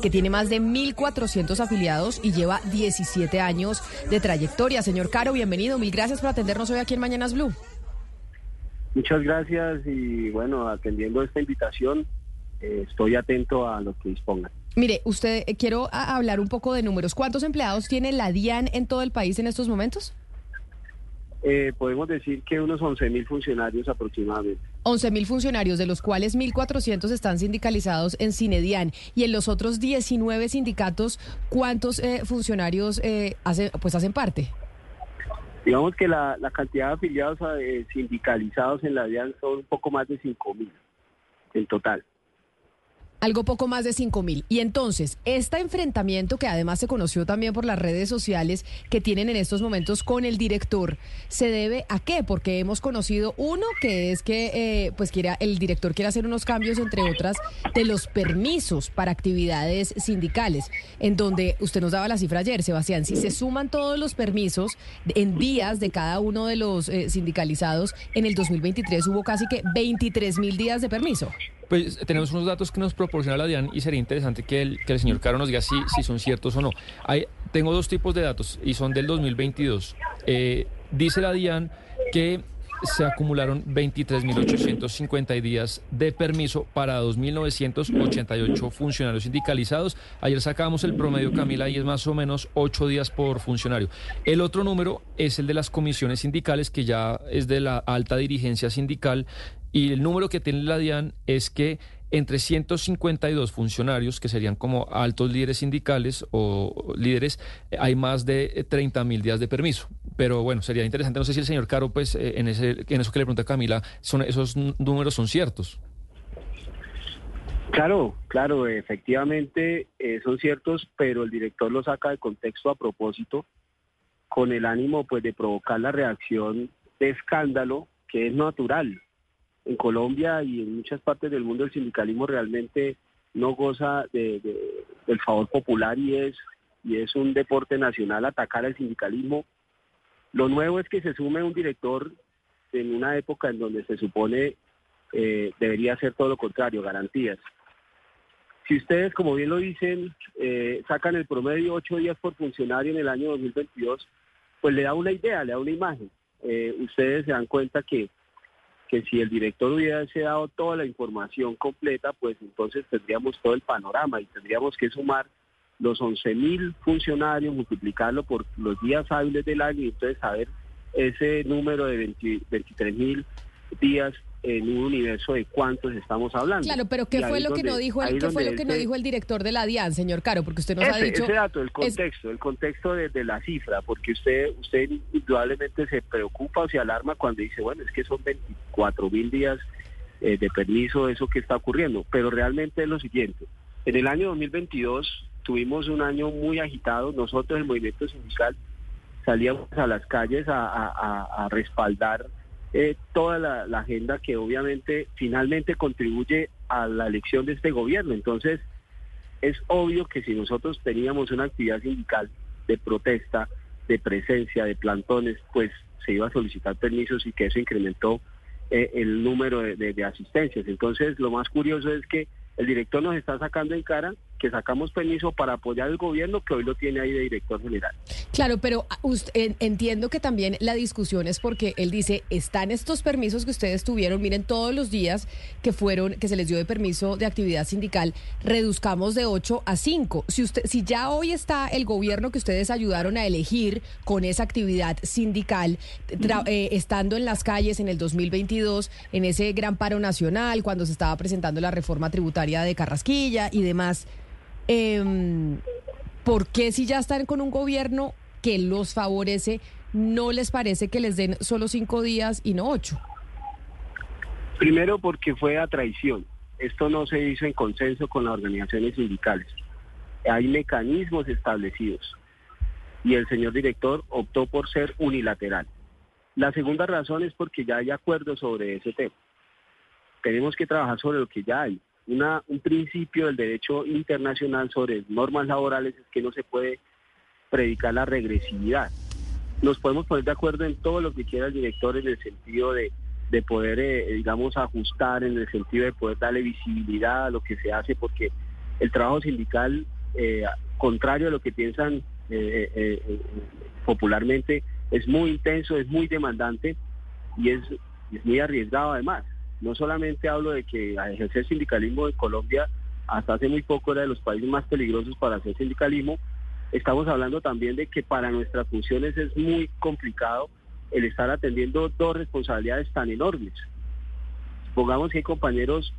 Que tiene más de 1.400 afiliados y lleva 17 años de trayectoria. Señor Caro, bienvenido. Mil gracias por atendernos hoy aquí en Mañanas Blue. Muchas gracias y bueno, atendiendo esta invitación, eh, estoy atento a lo que dispongan. Mire, usted, eh, quiero a- hablar un poco de números. ¿Cuántos empleados tiene la DIAN en todo el país en estos momentos? Eh, podemos decir que unos 11 mil funcionarios aproximadamente. 11 mil funcionarios, de los cuales 1.400 están sindicalizados en Cinedian. Y en los otros 19 sindicatos, ¿cuántos eh, funcionarios eh, hace- pues hacen parte? Digamos que la, cantidad de afiliados eh, sindicalizados en la DIAN son un poco más de 5 mil en total. Algo poco más de 5 mil. Y entonces, este enfrentamiento, que además se conoció también por las redes sociales que tienen en estos momentos con el director, ¿se debe a qué? Porque hemos conocido uno que es que eh, pues quiera, el director quiere hacer unos cambios, entre otras, de los permisos para actividades sindicales, en donde usted nos daba la cifra ayer, Sebastián, si se suman todos los permisos en días de cada uno de los eh, sindicalizados, en el 2023 hubo casi que 23 mil días de permiso. Pues tenemos unos datos que nos proporciona la DIAN y sería interesante que el, que el señor Caro nos diga si, si son ciertos o no. Hay, tengo dos tipos de datos y son del 2022. Eh, dice la DIAN que se acumularon 23.850 días de permiso para 2.988 funcionarios sindicalizados. Ayer sacamos el promedio, Camila, y es más o menos 8 días por funcionario. El otro número es el de las comisiones sindicales, que ya es de la alta dirigencia sindical. Y el número que tiene la DIAN es que entre 152 funcionarios, que serían como altos líderes sindicales o líderes, eh, hay más de 30 mil días de permiso. Pero bueno, sería interesante, no sé si el señor Caro, pues eh, en, ese, en eso que le pregunta Camila, esos números son ciertos. Claro, claro, efectivamente eh, son ciertos, pero el director lo saca de contexto a propósito con el ánimo pues de provocar la reacción de escándalo que es natural. En Colombia y en muchas partes del mundo el sindicalismo realmente no goza de- de- del favor popular y es, y es un deporte nacional atacar al sindicalismo. Lo nuevo es que se sume un director en una época en donde se supone eh, debería ser todo lo contrario, garantías. Si ustedes, como bien lo dicen, eh, sacan el promedio ocho días por funcionario en el año 2022, pues le da una idea, le da una imagen. Eh, ustedes se dan cuenta que, que si el director hubiese dado toda la información completa, pues entonces tendríamos todo el panorama y tendríamos que sumar los 11 mil funcionarios, multiplicarlo por los días hábiles del año y entonces saber ese número de 23 mil días en un universo de cuántos estamos hablando. Claro, pero ¿qué fue lo que no dijo el qué fue lo que no ese- dijo el director de la DIAN, señor Caro? Porque usted nos ha ese, dicho ese dato, el es- contexto, el contexto de, de la cifra, porque usted, usted indudablemente se preocupa o se alarma cuando dice, bueno, es que son 24 mil días eh, de permiso, eso que está ocurriendo, pero realmente es lo siguiente. En el año 2022 tuvimos un año muy agitado, nosotros el movimiento sindical salíamos a las calles a, a- a- a respaldar eh, toda la, agenda que obviamente finalmente contribuye a la elección de este gobierno. Entonces, es obvio que si nosotros teníamos una actividad sindical de protesta, de presencia, de plantones, pues se iba a solicitar permisos y que eso incrementó eh, el número de- de asistencias. Entonces, lo más curioso es que el director nos está sacando en cara que sacamos permiso para apoyar al gobierno que hoy lo tiene ahí de director general. Claro, pero ust- en- entiendo que también la discusión es porque él dice, están estos permisos que ustedes tuvieron, miren todos los días que fueron, que se les dio de permiso de actividad sindical, reduzcamos de 8 a 5. Si usted, si ya hoy está el gobierno que ustedes ayudaron a elegir con esa actividad sindical, tra- eh, estando en las calles en el 2022, en ese gran paro nacional, cuando se estaba presentando la reforma tributaria de Carrasquilla y demás, em, ¿por qué si ya están con un gobierno que los favorece, no les parece que les den solo cinco días y no ocho? Primero porque fue a traición. Esto no se hizo en consenso con las organizaciones sindicales. Hay mecanismos establecidos y el señor director optó por ser unilateral. La segunda razón es porque ya hay acuerdos sobre ese tema. Tenemos que trabajar sobre lo que ya hay. Un principio del derecho internacional sobre normas laborales es que no se puede predicar la regresividad. Nos podemos poner de acuerdo en todo lo que quiera el director en el sentido de, de poder, eh, digamos, ajustar, en el sentido de poder darle visibilidad a lo que se hace, porque el trabajo sindical, eh, contrario a lo que piensan eh, popularmente, es muy intenso, es muy demandante y es, es muy arriesgado además. No solamente hablo de que ejercer sindicalismo en Colombia hasta hace muy poco era de los países más peligrosos para hacer sindicalismo, estamos hablando también de que para nuestras funciones es muy complicado el estar atendiendo dos responsabilidades tan enormes. Pongamos que hay compañeros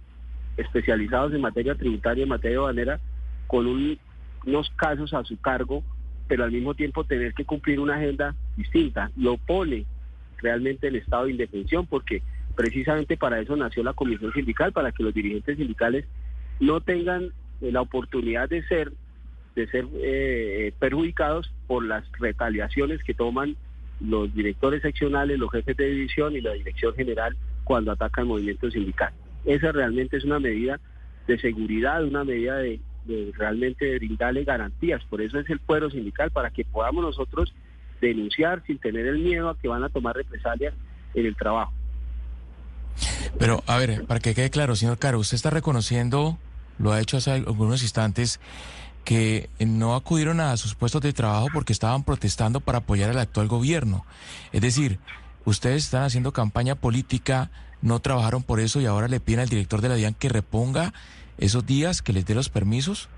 especializados en materia tributaria en materia banera con unos casos a su cargo pero al mismo tiempo tener que cumplir una agenda distinta. Lo pone realmente el estado de indefensión porque precisamente para eso nació la comisión sindical, para que los dirigentes sindicales no tengan eh, la oportunidad de ser de ser eh, perjudicados por las retaliaciones que toman los directores seccionales, los jefes de división y la dirección general cuando atacan el movimiento sindical. Esa realmente es una medida de seguridad, una medida de, de realmente brindarle garantías. Por eso es el fuero sindical, para que podamos nosotros denunciar sin tener el miedo a que van a tomar represalias en el trabajo. Pero, a ver, para que quede claro, señor Caro, usted está reconociendo, lo ha hecho hace algunos instantes, que no acudieron a sus puestos de trabajo porque estaban protestando para apoyar al actual gobierno. Es decir, ustedes están haciendo campaña política, no trabajaron por eso y ahora le piden al director de la DIAN que reponga esos días, que les dé los permisos?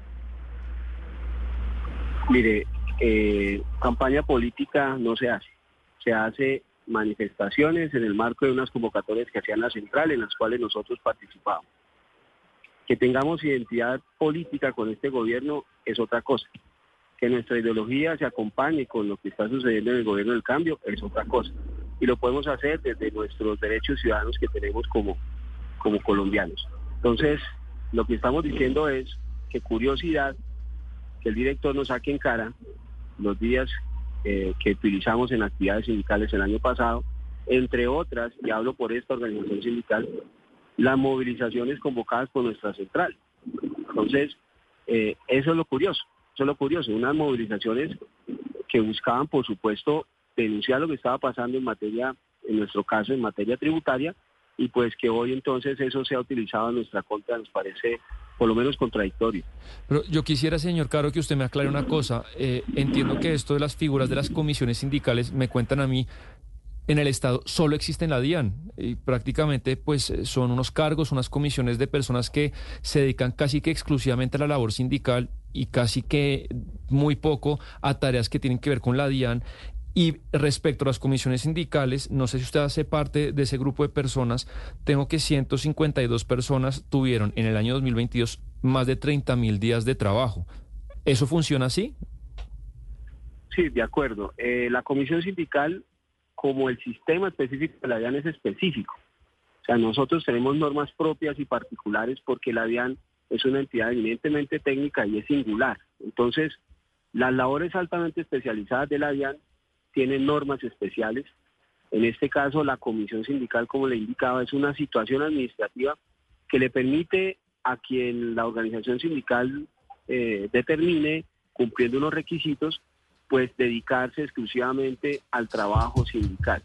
Mire, eh, campaña política no se hace. Se hace manifestaciones en el marco de unas convocatorias que hacían la central en las cuales nosotros participamos. Que tengamos identidad política con este gobierno es otra cosa. Que nuestra ideología se acompañe con lo que está sucediendo en el gobierno del cambio es otra cosa. Y lo podemos hacer desde nuestros derechos ciudadanos que tenemos como, como colombianos. Entonces, lo que estamos diciendo es que curiosidad que el director nos saque en cara los días que utilizamos en actividades sindicales el año pasado, entre otras, y hablo por esta organización sindical, las movilizaciones convocadas por nuestra central. Entonces, eh, eso es lo curioso, eso es lo curioso, unas movilizaciones que buscaban, por supuesto, denunciar lo que estaba pasando en materia, en nuestro caso, en materia tributaria, y pues que hoy entonces eso se ha utilizado en nuestra contra nos parece por lo menos contradictorio. Pero yo quisiera, señor Caro, que usted me aclare una cosa. Eh, entiendo que esto de las figuras de las comisiones sindicales me cuentan a mí en el Estado solo existe en la DIAN y prácticamente pues son unos cargos, unas comisiones de personas que se dedican casi que exclusivamente a la labor sindical y casi que muy poco a tareas que tienen que ver con la DIAN y respecto a las comisiones sindicales, no sé si usted hace parte de ese grupo de personas, tengo que 152 personas tuvieron en el año 2022 más de 30 mil días de trabajo. ¿Eso funciona así? Sí, de acuerdo. Eh, la comisión sindical, como el sistema específico de la DIAN es específico. O sea, nosotros tenemos normas propias y particulares porque la DIAN es una entidad eminentemente técnica y es singular. Entonces, las labores altamente especializadas de la DIAN tienen normas especiales. En este caso, la comisión sindical, como le indicaba, es una situación administrativa que le permite a quien la organización sindical eh, determine, cumpliendo unos requisitos, pues dedicarse exclusivamente al trabajo sindical.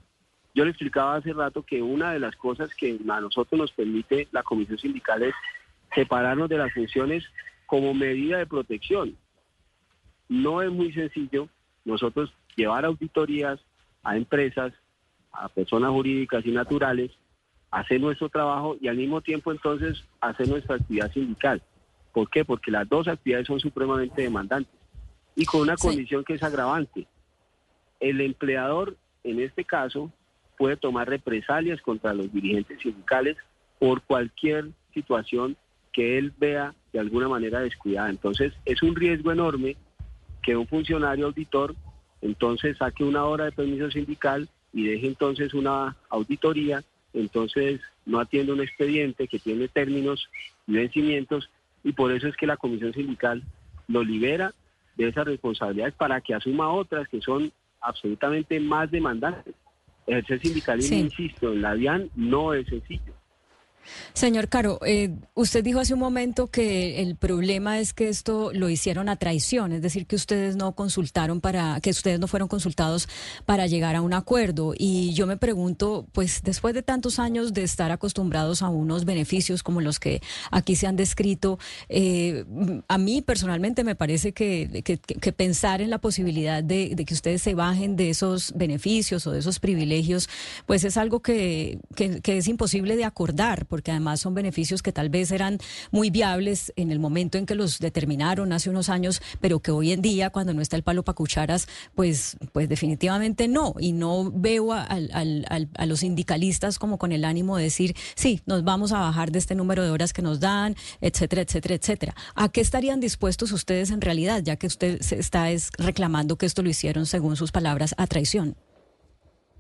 Yo le explicaba hace rato que una de las cosas que a nosotros nos permite la comisión sindical es separarnos de las funciones como medida de protección. No es muy sencillo nosotros llevar auditorías a empresas, a personas jurídicas y naturales, hacer nuestro trabajo y al mismo tiempo entonces hacer nuestra actividad sindical. ¿Por qué? Porque las dos actividades son supremamente demandantes y con una condición que es agravante. El empleador, en este caso, puede tomar represalias contra los dirigentes sindicales por cualquier situación que él vea de alguna manera descuidada. Entonces, es un riesgo enorme que un funcionario auditor entonces saque una hora de permiso sindical y deje entonces una auditoría entonces no atiende un expediente que tiene términos y vencimientos y por eso es que la comisión sindical lo libera de esas responsabilidades para que asuma otras que son absolutamente más demandantes. Ejercer sindicalismo, Sí. insisto, en la DIAN no es sencillo. Señor Caro, eh, usted dijo hace un momento que el problema es que esto lo hicieron a traición, es decir, que ustedes no consultaron para, que ustedes no fueron consultados para llegar a un acuerdo. Y yo me pregunto, pues después de tantos años de estar acostumbrados a unos beneficios como los que aquí se han descrito, eh, a mí personalmente me parece que, pensar en la posibilidad de, que ustedes se bajen de esos beneficios o de esos privilegios, pues es algo que es imposible de acordar, porque además son beneficios que tal vez eran muy viables en el momento en que los determinaron hace unos años, pero que hoy en día, cuando no está el palo para cucharas, pues, pues definitivamente no. Y no veo a, al- a los sindicalistas como con el ánimo de decir, sí, nos vamos a bajar de este número de horas que nos dan, etcétera, etcétera, etcétera. ¿A qué estarían dispuestos ustedes en realidad, ya que usted se está es reclamando que esto lo hicieron, según sus palabras, a traición?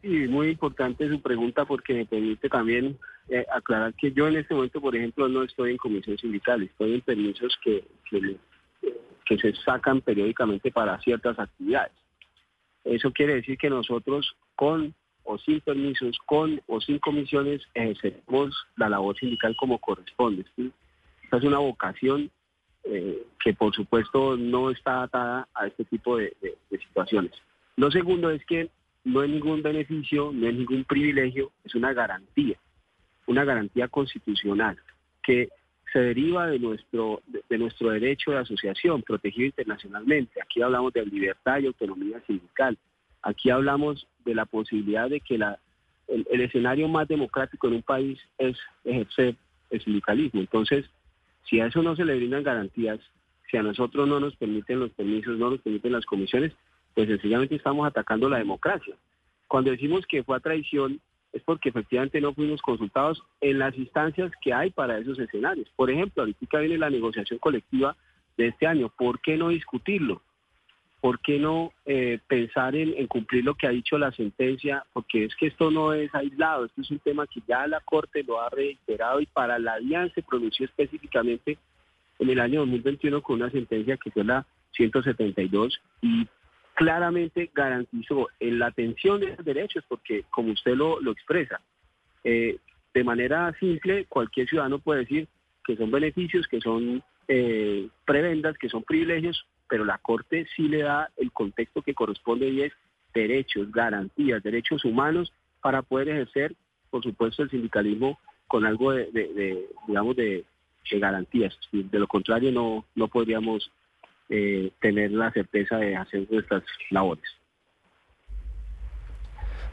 Y muy importante su pregunta porque me permite también eh, aclarar que yo en este momento, por ejemplo, no estoy en comisión sindical, estoy en permisos que, que, que se sacan periódicamente para ciertas actividades. Eso quiere decir que nosotros con o sin permisos, con o sin comisiones, ejercemos la labor sindical como corresponde. ¿sí? Esta es una vocación eh, que por supuesto no está atada a este tipo de, de- de situaciones. Lo segundo es que no es ningún beneficio, no es ningún privilegio, es una garantía, una garantía constitucional que se deriva de nuestro, de, nuestro derecho de asociación protegido internacionalmente. Aquí hablamos de libertad y autonomía sindical. Aquí hablamos de la posibilidad de que la, el, el escenario más democrático en un país es ejercer el sindicalismo. Entonces, si a eso no se le brindan garantías, si a nosotros no nos permiten los permisos, no nos permiten las comisiones, pues sencillamente estamos atacando la democracia. Cuando decimos que fue a traición, es porque efectivamente no fuimos consultados en las instancias que hay para esos escenarios. Por ejemplo, ahorita viene la negociación colectiva de este año. ¿Por qué no discutirlo? ¿Por qué no eh, pensar en, en cumplir lo que ha dicho la sentencia? Porque es que esto no es aislado, esto es un tema que ya la Corte lo ha reiterado y para la DIAN se pronunció específicamente en el año 2021 con una sentencia que fue la 172 y claramente garantizó en la atención de los derechos, porque como usted lo, lo expresa, eh, de manera simple cualquier ciudadano puede decir que son beneficios, que son eh, prebendas, que son privilegios, pero la Corte sí le da el contexto que corresponde y es derechos, garantías, derechos humanos para poder ejercer, por supuesto, el sindicalismo con algo de, digamos, de, de garantías. De lo contrario, no, no podríamos eh, tener la certeza de hacer nuestras labores.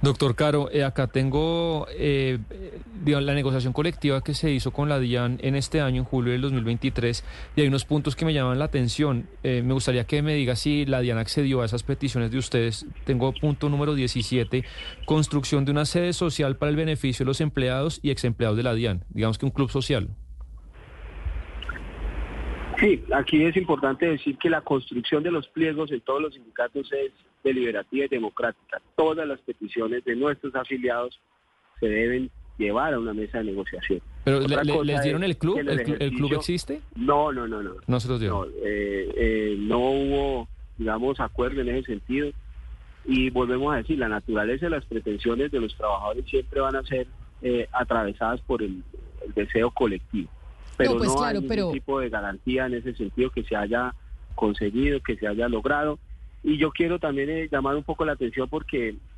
Doctor Caro, eh, acá tengo eh, eh, la negociación colectiva que se hizo con la DIAN en este año, en julio del 2023, y hay unos puntos que me llaman la atención. Eh, me gustaría que me diga si la DIAN accedió a esas peticiones de ustedes. Tengo punto número 17, construcción de una sede social para el beneficio de los empleados y exempleados de la DIAN, digamos que un club social. Sí, aquí es importante decir que la construcción de los pliegos en todos los sindicatos es deliberativa y democrática. Todas las peticiones de nuestros afiliados se deben llevar a una mesa de negociación. Pero le- ¿les dieron el club? ¿El, clu- el club existe? No, no, no, no. No se los No, dieron. eh, eh, no hubo, digamos, acuerdo en ese sentido. Y volvemos a decir, la naturaleza de las pretensiones de los trabajadores siempre van a ser eh, atravesadas por el, el deseo colectivo. Pero no, pues hay claro, ningún pero- tipo de garantía en ese sentido que se haya conseguido, que se haya logrado. Y yo quiero también eh, llamar un poco la atención porque,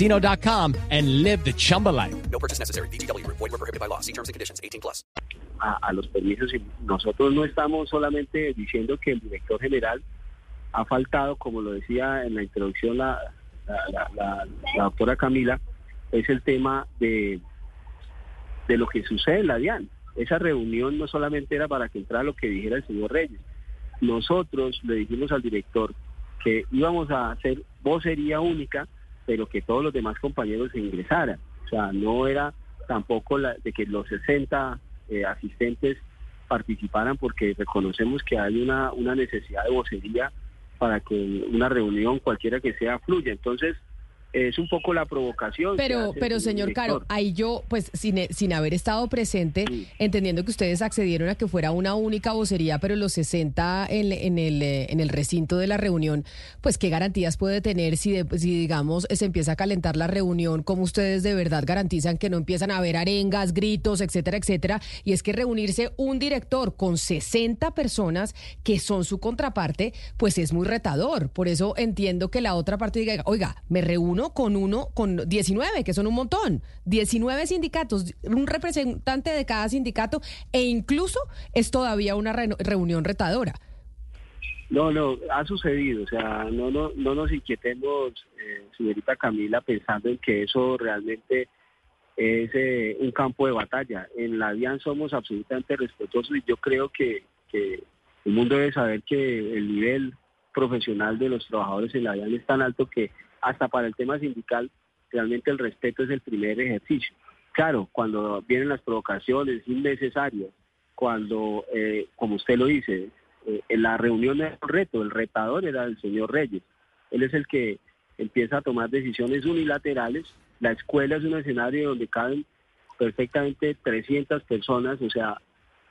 ChumbaCasino.com and live the Chumba life. No purchase necessary. VGW Group. Void were prohibited by law. See terms and conditions. 18 plus. a, a los permisos y nosotros no estamos solamente diciendo que el director general ha faltado, como lo decía en la introducción la, la, la- la- la doctora Camila, es el tema de, de lo que sucede en la DIAN. Esa reunión no solamente era para que entrara lo que dijera el señor Reyes. Nosotros le dijimos al director que íbamos a hacer vocería única, pero que todos los demás compañeros ingresaran. O sea, no era tampoco la, de que los 60 eh, asistentes participaran porque reconocemos que hay una, una necesidad de vocería para que una reunión, cualquiera que sea, fluya. Entonces, es un poco la provocación. Pero, pero señor Caro, ahí yo, pues sin, sin haber estado presente, entendiendo que ustedes accedieron a que fuera una única vocería, pero los 60 en, en, el, eh, en el recinto de la reunión, pues qué garantías puede tener si, si digamos, se empieza a calentar la reunión, cómo ustedes de verdad garantizan que no empiezan a haber arengas, gritos, etcétera, etcétera. Y es que reunirse un director con 60 personas que son su contraparte, pues es muy retador. Por eso entiendo que la otra parte diga, oiga, me reúno con uno, con 19, que son un montón, 19 sindicatos, un representante de cada sindicato, e incluso es todavía una reunión retadora. No, no, ha sucedido, o sea, no, no, no nos inquietemos, eh, señorita Camila, pensando en que eso realmente es eh, un campo de batalla. En la DIAN somos absolutamente respetuosos y yo creo que, que el mundo debe saber que el nivel profesional de los trabajadores en la DIAN es tan alto que hasta para el tema sindical, realmente el respeto es el primer ejercicio. Claro, cuando vienen las provocaciones innecesarias, cuando, eh, como usted lo dice, eh, en la reunión era un reto, el retador era el señor Reyes. Él es el que empieza a tomar decisiones unilaterales. La escuela es un escenario donde caben perfectamente 300 personas, o sea,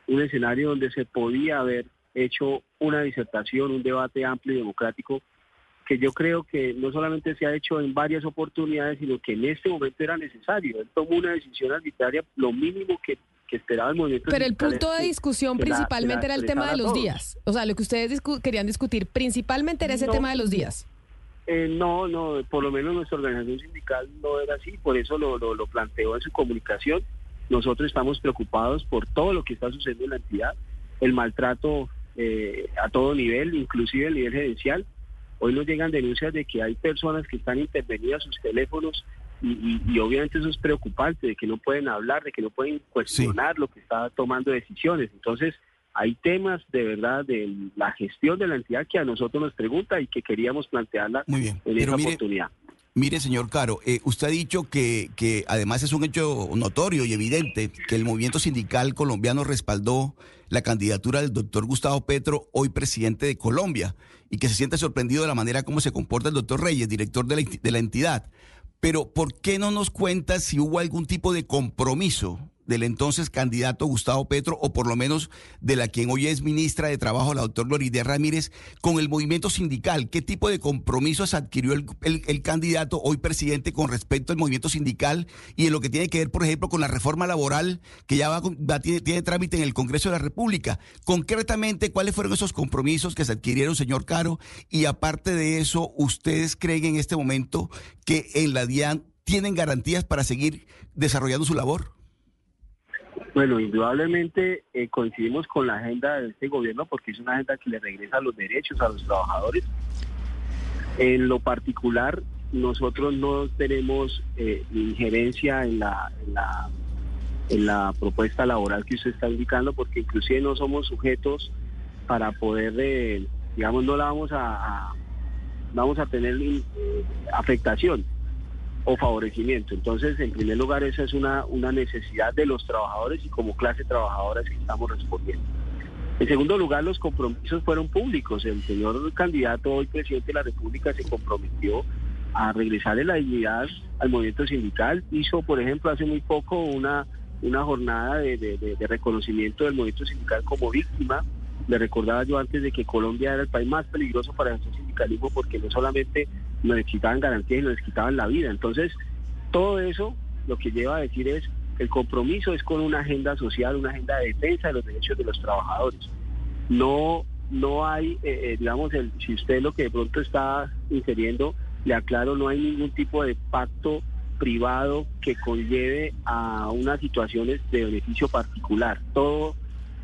un escenario donde se podía haber hecho una disertación, un debate amplio y democrático que yo creo que no solamente se ha hecho en varias oportunidades, sino que en este momento era necesario. Él tomó una decisión arbitraria, lo mínimo que, esperaba el movimiento. Pero el punto de discusión principalmente era el tema de los días. O sea, lo que ustedes querían discutir principalmente era ese tema de los días. Eh, no, no, por lo menos nuestra organización sindical no era así, por eso lo, lo, planteó en su comunicación. Nosotros estamos preocupados por todo lo que está sucediendo en la entidad, el maltrato eh, a todo nivel, inclusive el nivel gerencial Hoy nos llegan denuncias de que hay personas que están intervenidas sus teléfonos y, obviamente eso es preocupante, de que no pueden hablar, de que no pueden cuestionar lo que está tomando decisiones. Entonces, hay temas de verdad de la gestión de la entidad que a nosotros nos pregunta y que queríamos plantearla Muy bien. en esta oportunidad. Mire, señor Caro, eh, usted ha dicho que, que además es un hecho notorio y evidente que el movimiento sindical colombiano respaldó la candidatura del doctor Gustavo Petro, hoy presidente de Colombia, y que se siente sorprendido de la manera como se comporta el doctor Reyes, director de la, de la entidad. Pero, ¿por qué no nos cuenta si hubo algún tipo de compromiso del entonces candidato Gustavo Petro, o por lo menos de la quien hoy es ministra de Trabajo, la doctora Gloria Ramírez, con el movimiento sindical. ¿Qué tipo de compromisos adquirió el, candidato, hoy presidente, con respecto al movimiento sindical y en lo que tiene que ver, por ejemplo, con la reforma laboral que ya va, tiene, tiene, trámite en el Congreso de la República? Concretamente, ¿cuáles fueron esos compromisos que se adquirieron, señor Caro? Y aparte de eso, ¿ustedes creen en este momento que en la DIAN tienen garantías para seguir desarrollando su labor? Bueno, indudablemente eh, coincidimos con la agenda de este gobierno porque es una agenda que le regresa los derechos a los trabajadores. En lo particular, nosotros no tenemos eh, injerencia en la, en la, propuesta laboral que usted está indicando porque inclusive no somos sujetos para poder, eh, digamos, no la vamos a, vamos a tener afectación o favorecimiento. Entonces, en primer lugar, esa es una, una necesidad de los trabajadores y como clase trabajadora es que estamos respondiendo. En segundo lugar, los compromisos fueron públicos. El señor candidato, hoy presidente de la República, se comprometió a regresar en la dignidad al movimiento sindical. Hizo, por ejemplo, hace muy poco una, una jornada de reconocimiento del movimiento sindical como víctima. Le recordaba yo antes de que Colombia era el país más peligroso para el sindicalismo porque no solamente nos quitaban garantías nos quitaban la vida. Entonces, todo eso lo que lleva a decir es el compromiso es con una agenda social, una agenda de defensa de los derechos de los trabajadores. No, no hay, eh, eh, digamos, el, si usted lo que de pronto está infiriendo, le aclaro, no hay ningún tipo de pacto privado que conlleve a unas situaciones de beneficio particular. Todo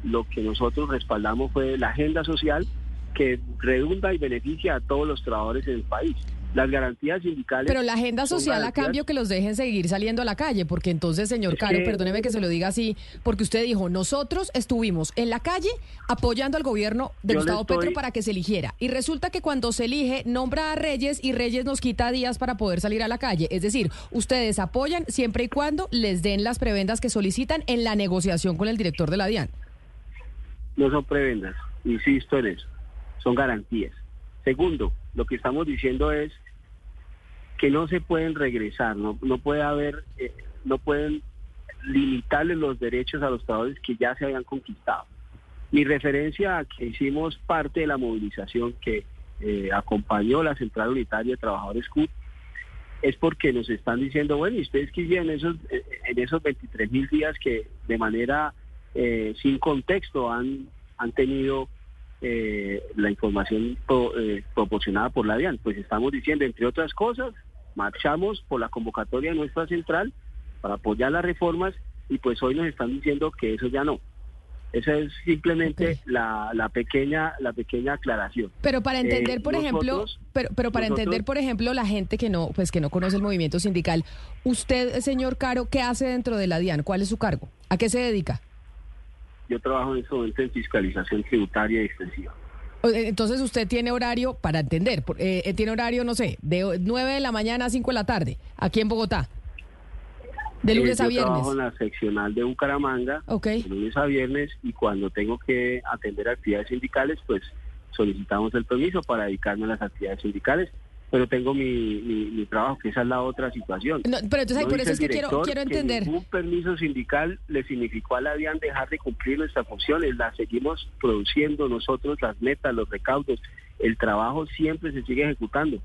lo que nosotros respaldamos fue la agenda social que redunda y beneficia a todos los trabajadores en el país. Las garantías sindicales. Pero la agenda social a cambio que los dejen seguir saliendo a la calle, porque entonces, señor Caro, que- perdóneme que se lo diga así, porque usted dijo, nosotros estuvimos en la calle apoyando al gobierno de Yo Gustavo Petro para que se eligiera. Y resulta que cuando se elige, nombra a Reyes y Reyes nos quita días para poder salir a la calle. Es decir, ustedes apoyan siempre y cuando les den las prebendas que solicitan en la negociación con el director de la DIAN. No son prebendas, insisto en eso, son garantías. Segundo, lo que estamos diciendo es que no se pueden regresar, no, puede haber, eh, no pueden limitarle los derechos a los trabajadores que ya se habían conquistado. Mi referencia a que hicimos parte de la movilización que eh, acompañó la Central Unitaria de Trabajadores CUT es porque nos están diciendo, bueno, ¿y ustedes qué esos, eh, en esos 23 mil días que de manera eh, sin contexto han, han tenido eh, la información pro- eh, proporcionada por la DIAN? Pues estamos diciendo, entre otras cosas, marchamos por la convocatoria de nuestra central para apoyar las reformas y pues hoy nos están diciendo que eso ya no. Esa es simplemente la, la pequeña la pequeña aclaración. Pero para entender, Eh, por ejemplo, pero, pero para nosotros- entender, por ejemplo, la gente que no, pues que no conoce el movimiento sindical, usted, señor Caro, ¿qué hace dentro de la DIAN? ¿Cuál es su cargo? ¿A qué se dedica? Yo trabajo en este momento en fiscalización tributaria y extensiva. Eh, Entonces usted tiene horario, para entender, eh, eh, tiene horario, no sé, de 9 de la mañana a 5 de la tarde, aquí en Bogotá. De Eh, lunes a yo viernes. trabajo en la seccional de Bucaramanga, Ok. de lunes a viernes, y cuando tengo que atender actividades sindicales, pues solicitamos el permiso para dedicarme a las actividades sindicales, pero tengo mi, mi, mi trabajo, que esa es la otra situación. No, pero entonces, No por eso es que quiero, quiero que entender. Ningún permiso sindical le significó a la DIAN dejar de cumplir nuestras funciones. Las seguimos produciendo nosotros, las metas, los recaudos. El trabajo siempre se sigue ejecutando.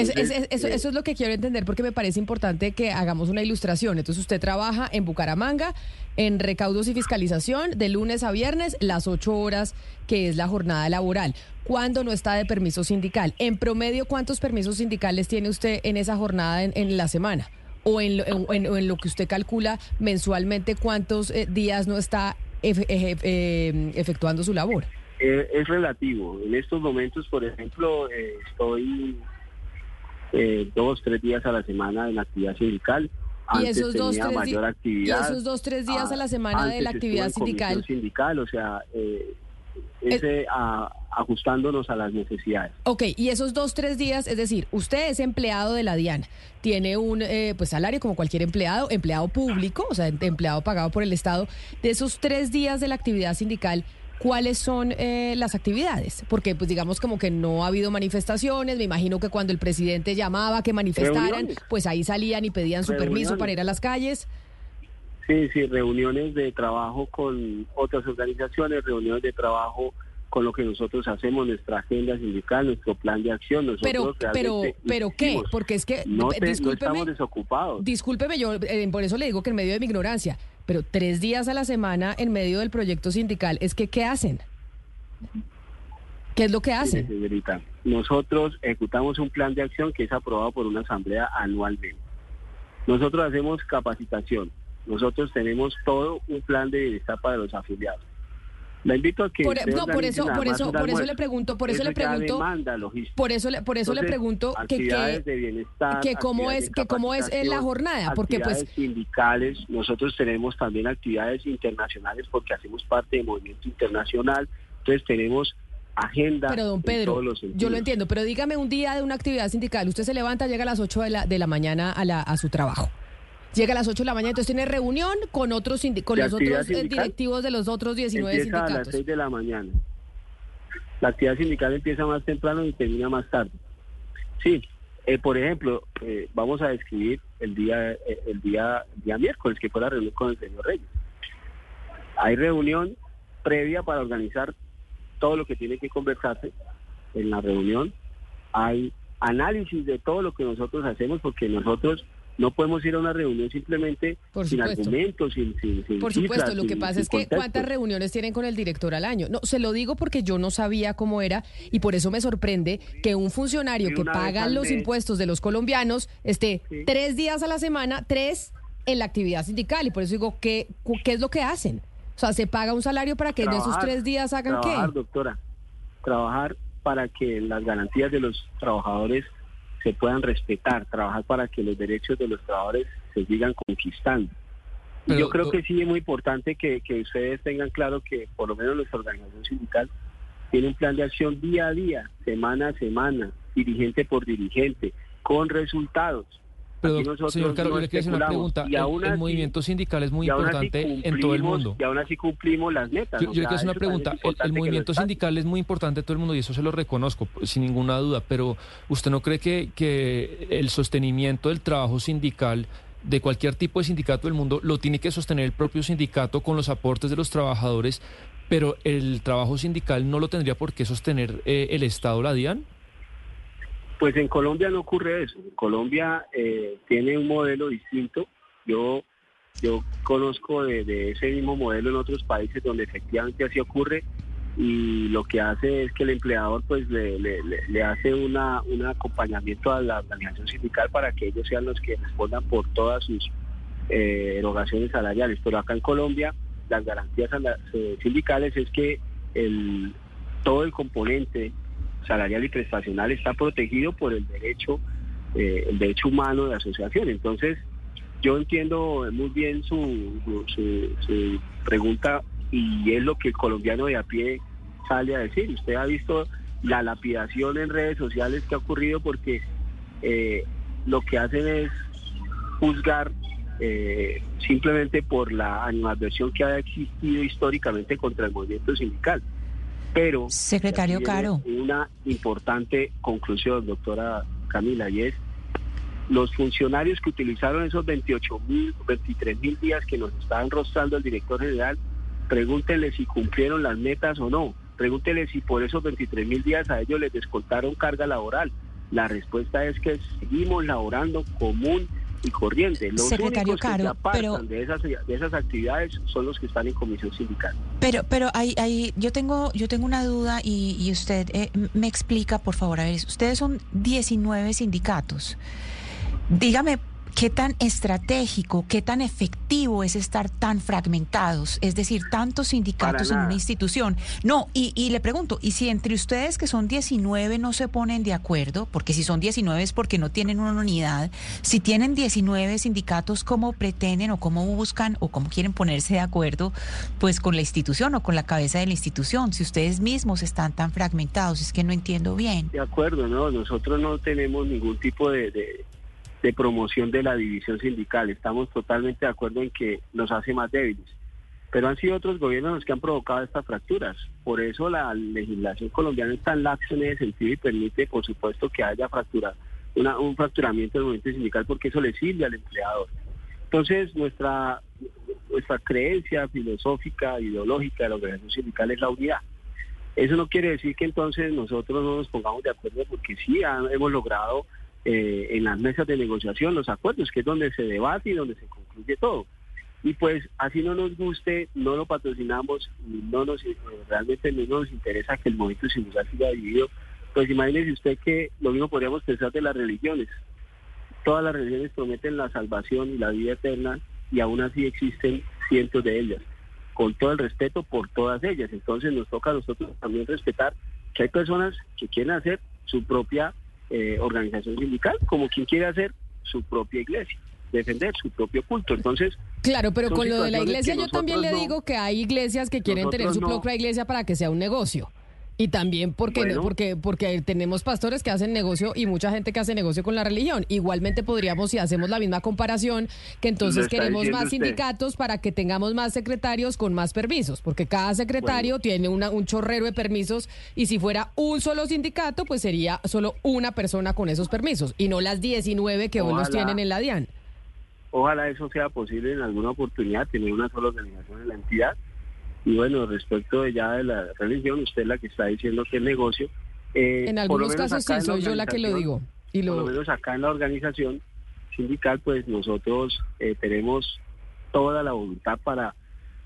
Es- es- Entonces, es- eso, eh, eso es lo que quiero entender porque me parece importante que hagamos una ilustración. Entonces usted trabaja en Bucaramanga, en recaudos y fiscalización, de lunes a viernes, las ocho horas que es la jornada laboral. ¿Cuándo no está de permiso sindical? En promedio, ¿cuántos permisos sindicales tiene usted en esa jornada en, en la semana? O en, lo- en- en- o en lo que usted calcula mensualmente, ¿cuántos eh, días no está efe- eje- eh, efectuando su labor? Es relativo. En estos momentos, por ejemplo, eh, estoy eh, dos, tres días a la semana en la actividad sindical. Y Antes esos dos, tenía mayor y actividad. esos dos, tres días a la semana de la actividad sindical. sindical, o sea, eh, ese, a- ajustándonos a las necesidades. Ok, y esos dos, tres días, es decir, usted es empleado de la DIAN, tiene un eh, pues salario como cualquier empleado, empleado público, o sea, em- empleado pagado por el Estado. De esos tres días de la actividad sindical, ¿cuáles son eh, las actividades? Porque, pues digamos como que no ha habido manifestaciones, me imagino que cuando el presidente llamaba que manifestaran, Reuniones. pues ahí salían y pedían su permiso para ir a las calles. Sí, sí, reuniones de trabajo con otras organizaciones, reuniones de trabajo con lo que nosotros hacemos, nuestra agenda sindical, nuestro plan de acción. Nosotros Pero, pero, pero ¿qué? Porque es que, no, eh, te- no discúlpeme, estamos desocupados. Discúlpeme, yo eh, por eso le digo que en medio de mi ignorancia, pero tres días a la semana en medio del proyecto sindical, es que ¿qué hacen? ¿Qué es lo que hacen? señorita, nosotros ejecutamos un plan de acción que es aprobado por una asamblea anualmente. Nosotros hacemos capacitación. Nosotros tenemos todo un plan de bienestar para los afiliados. La invito a que Por- usted no, por eso, por eso, por eso le pregunto, por eso, le pregunto, por eso le, por eso le pregunto que, que de bienestar, que cómo es- que cómo es, eh, la jornada, porque, pues- sindicales, nosotros tenemos también actividades internacionales porque hacemos parte del movimiento internacional, entonces tenemos agenda. Pero don en Pedro, yo lo entiendo, pero dígame un día de una actividad sindical, usted se levanta, llega a las 8 de la, de la mañana a, la, a su trabajo. Llega a las 8 de la mañana, entonces tiene reunión con otros con ¿De los otros eh, sindical? directivos de los otros 19 Empieza a las sindicatos. 6 de la mañana. La actividad sindical empieza más temprano y termina más tarde. Sí, eh, por ejemplo, eh, vamos a describir el día, eh, el día, el día miércoles que fue la reunión con el señor Reyes. Hay reunión previa para organizar todo lo que tiene que conversarse en la reunión. Hay análisis de todo lo que nosotros hacemos porque nosotros no podemos ir a una reunión simplemente Por sin argumentos, sin, sin, sin Por cifras, supuesto, lo que pasa es que cuántas reuniones tienen con el director al año. No, se lo digo porque yo no sabía cómo era y por eso me sorprende que un funcionario Sí, que paga los mes. impuestos de los colombianos esté Sí. tres días a la semana, tres en la actividad sindical y por eso digo, ¿qué, qué es lo que hacen? O sea, ¿se paga un salario para que en esos Trabajar, tres días hagan trabajar, qué? doctora. Trabajar para que las garantías de los trabajadores se puedan respetar, trabajar para que los derechos de los trabajadores se sigan conquistando. Y Pero, yo creo que sí es muy importante que, que ustedes tengan claro que por lo menos nuestra organización sindical tiene un plan de acción día a día, semana a semana, dirigente por dirigente, con resultados. Pero, señor Caro, no yo le quiero hacer una pregunta. Y El, aún el así- movimiento sindical es muy importante en todo el mundo. Y aún así cumplimos las metas. Yo, le quiero hacer una pregunta. El, movimiento sindical es muy importante en todo el mundo y eso se lo reconozco, sin ninguna duda. Pero ¿usted no cree que, que el sostenimiento del trabajo sindical de cualquier tipo de sindicato del mundo lo tiene que sostener el propio sindicato con los aportes de los trabajadores, pero el trabajo sindical no lo tendría por qué sostener eh, el Estado, la DIAN? Pues en Colombia no ocurre eso. Colombia eh, tiene un modelo distinto. Yo yo conozco de, ese mismo modelo en otros países donde efectivamente así ocurre y lo que hace es que el empleador pues le, le- hace una, un acompañamiento a la organización sindical para que ellos sean los que respondan por todas sus eh, erogaciones salariales. Pero acá en Colombia las garantías eh, sindicales es que el, todo el componente salarial y prestacional está protegido por el derecho, eh, el derecho humano de asociación. Entonces, yo entiendo muy bien su, su, su- pregunta y es lo que el colombiano de a pie sale a decir. Usted ha visto la lapidación en redes sociales que ha ocurrido porque eh, lo que hacen es juzgar eh, simplemente por la animadversión que ha existido históricamente contra el movimiento sindical. Pero Secretario Caro. Una importante conclusión, doctora Camila, y es los funcionarios que utilizaron esos 28 mil, 23 mil días que nos está enrostrando el director general, pregúntenle si cumplieron las metas o no. Pregúntenle si por esos 23 mil días a ellos les descontaron carga laboral. La respuesta es que seguimos laborando común y corriente. Los Secretario únicos que se apartan pero- de, esas, de esas actividades son los que están en comisión sindical. Pero, pero ahí, ahí, yo tengo, yo tengo una duda y, y usted eh, me explica, por favor, a ver, ustedes son 19 sindicatos. Dígame, ¿qué tan estratégico, qué tan efectivo es estar tan fragmentados? Es decir, tantos sindicatos en una institución. No, y, y le pregunto, ¿y si entre ustedes que son 19 no se ponen de acuerdo? Porque si son 19 es porque no tienen una unidad. Si tienen 19 sindicatos, ¿cómo pretenden o cómo buscan o cómo quieren ponerse de acuerdo pues con la institución o con la cabeza de la institución? Si ustedes mismos están tan fragmentados, es que no entiendo bien. De acuerdo, no, nosotros no tenemos ningún tipo de, de- de promoción de la división sindical. Estamos totalmente de acuerdo en que nos hace más débiles. Pero han sido otros gobiernos los que han provocado estas fracturas. Por eso la legislación colombiana es tan laxa en ese sentido y permite, por supuesto, que haya fractura, una- un fracturamiento del movimiento sindical porque eso le sirve al empleador. Entonces, nuestra, nuestra creencia filosófica, ideológica de la organización sindical es la unidad. Eso no quiere decir que entonces nosotros no nos pongamos de acuerdo, porque sí hemos logrado eh, en las mesas de negociación los acuerdos, que es donde se debate y donde se concluye todo. Y pues así no nos guste, no lo patrocinamos, no nos eh, realmente no nos interesa que el movimiento sindical siga dividido. Pues imagínese usted que lo mismo podríamos pensar de las religiones. Todas las religiones prometen la salvación y la vida eterna y aún así existen cientos de ellas con todo el respeto por todas ellas. Entonces nos toca a nosotros también respetar que hay personas que quieren hacer su propia eh, organización sindical, como quien quiere hacer su propia iglesia, defender su propio culto. Entonces, Claro, pero con lo de la iglesia yo también le digo que hay iglesias que quieren tener su no. propia iglesia para que sea un negocio. Y también porque, Bueno. porque, porque tenemos pastores que hacen negocio y mucha gente que hace negocio con la religión. Igualmente podríamos, si hacemos la misma comparación, que entonces queremos más usted. sindicatos para que tengamos más secretarios con más permisos, porque cada secretario tiene una, un chorrero de permisos y si fuera un solo sindicato, pues sería solo una persona con esos permisos y no las 19 que hoy los tienen en la DIAN. ojalá eso sea posible en alguna oportunidad, tener una sola organización en la entidad. Y bueno, respecto de ya de la religión, usted es la que está diciendo que es negocio. eh, En por algunos casos sí, soy yo la que lo digo. Y por lo lo, menos acá en la organización sindical, pues nosotros eh, tenemos toda la voluntad para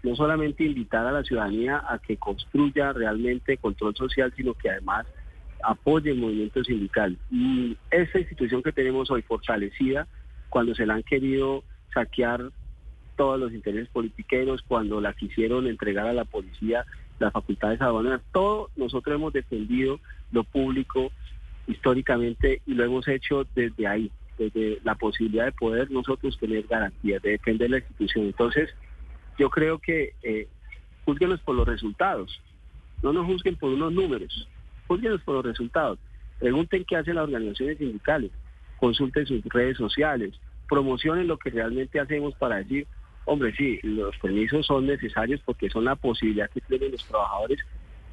no solamente invitar a la ciudadanía a que construya realmente control social, sino que además apoye el movimiento sindical. Y esta institución que tenemos hoy fortalecida, cuando se la han querido saquear todos los intereses politiqueros, cuando la quisieron entregar a la policía las facultades aduaneras, todo nosotros hemos defendido lo público históricamente y lo hemos hecho desde ahí, desde la posibilidad de poder nosotros tener garantías, de defender la institución. Entonces, yo creo que eh, juzguenos por los resultados, no nos juzguen por unos números, juzguenos por los resultados. Pregunten qué hacen las organizaciones sindicales, consulten sus redes sociales, promocionen lo que realmente hacemos para decir, hombre, sí, los permisos son necesarios porque son la posibilidad que tienen los trabajadores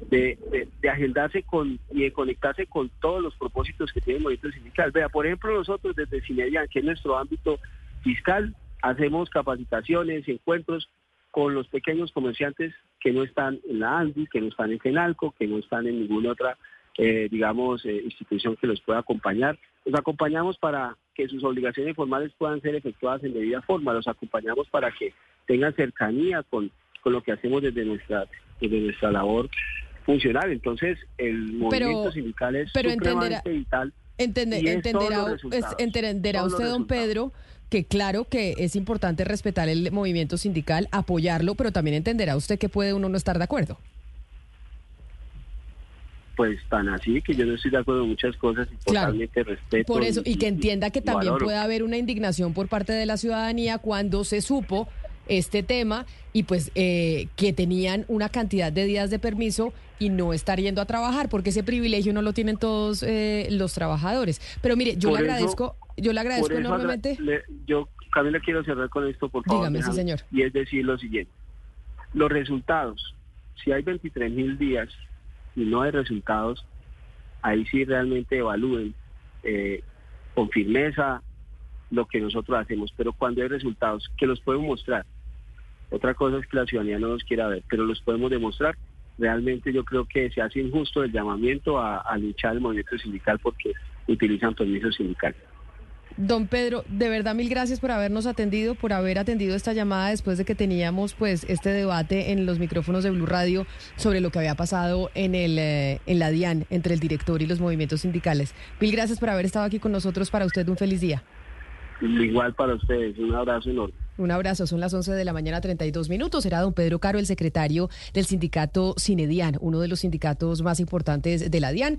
de, de, agendarse con y de conectarse con todos los propósitos que tiene el movimiento sindical. Vea, por ejemplo, nosotros desde Cinedian, que es nuestro ámbito fiscal, hacemos capacitaciones, encuentros con los pequeños comerciantes que no están en la ANDI, que no están en FENALCO, que no están en ninguna otra, eh, digamos, eh, institución que los pueda acompañar. Los acompañamos para que sus obligaciones formales puedan ser efectuadas en debida forma. Los acompañamos para que tengan cercanía con, con lo que hacemos desde nuestra, desde nuestra labor funcional. Entonces, el movimiento sindical es pero supremamente entenderá- vital. Entender- y es entenderá, es- usted, don. Pedro, que claro que es importante respetar el movimiento sindical, apoyarlo, pero también entenderá usted que puede uno no estar de acuerdo. Pues tan así que yo no estoy de acuerdo en muchas cosas y Claro. totalmente respeto. Por eso, y que entienda que también valoro. puede haber una indignación por parte de la ciudadanía cuando se supo este tema y pues eh, que tenían una cantidad de días de permiso y no estar yendo a trabajar, porque ese privilegio no lo tienen todos eh, los trabajadores. Pero mire, yo Por le eso- agradezco, yo le agradezco enormemente. le- yo, Camila, quiero cerrar con esto, por favor. Dígame, sí, señor. Y es decir lo siguiente. Los resultados. Si hay 23 mil días y no hay resultados, ahí sí realmente evalúen eh, con firmeza lo que nosotros hacemos. Pero cuando hay resultados, que los podemos mostrar. Otra cosa es que la ciudadanía no los quiera ver, pero los podemos demostrar. Realmente yo creo que se hace injusto el llamamiento a, a luchar el movimiento sindical porque utilizan permisos sindicales. Don Pedro, de verdad mil gracias por habernos atendido, por haber atendido esta llamada después de que teníamos pues este debate en los micrófonos de Blue Radio sobre lo que había pasado en el eh, en la DIAN entre el director y los movimientos sindicales. Mil gracias por haber estado aquí con nosotros. Para usted un feliz día. Igual para ustedes, un abrazo enorme. Un abrazo, son las 11 de la mañana, 32 minutos. Será don Pedro Caro, el secretario del sindicato Cinedian, uno de los sindicatos más importantes de la DIAN.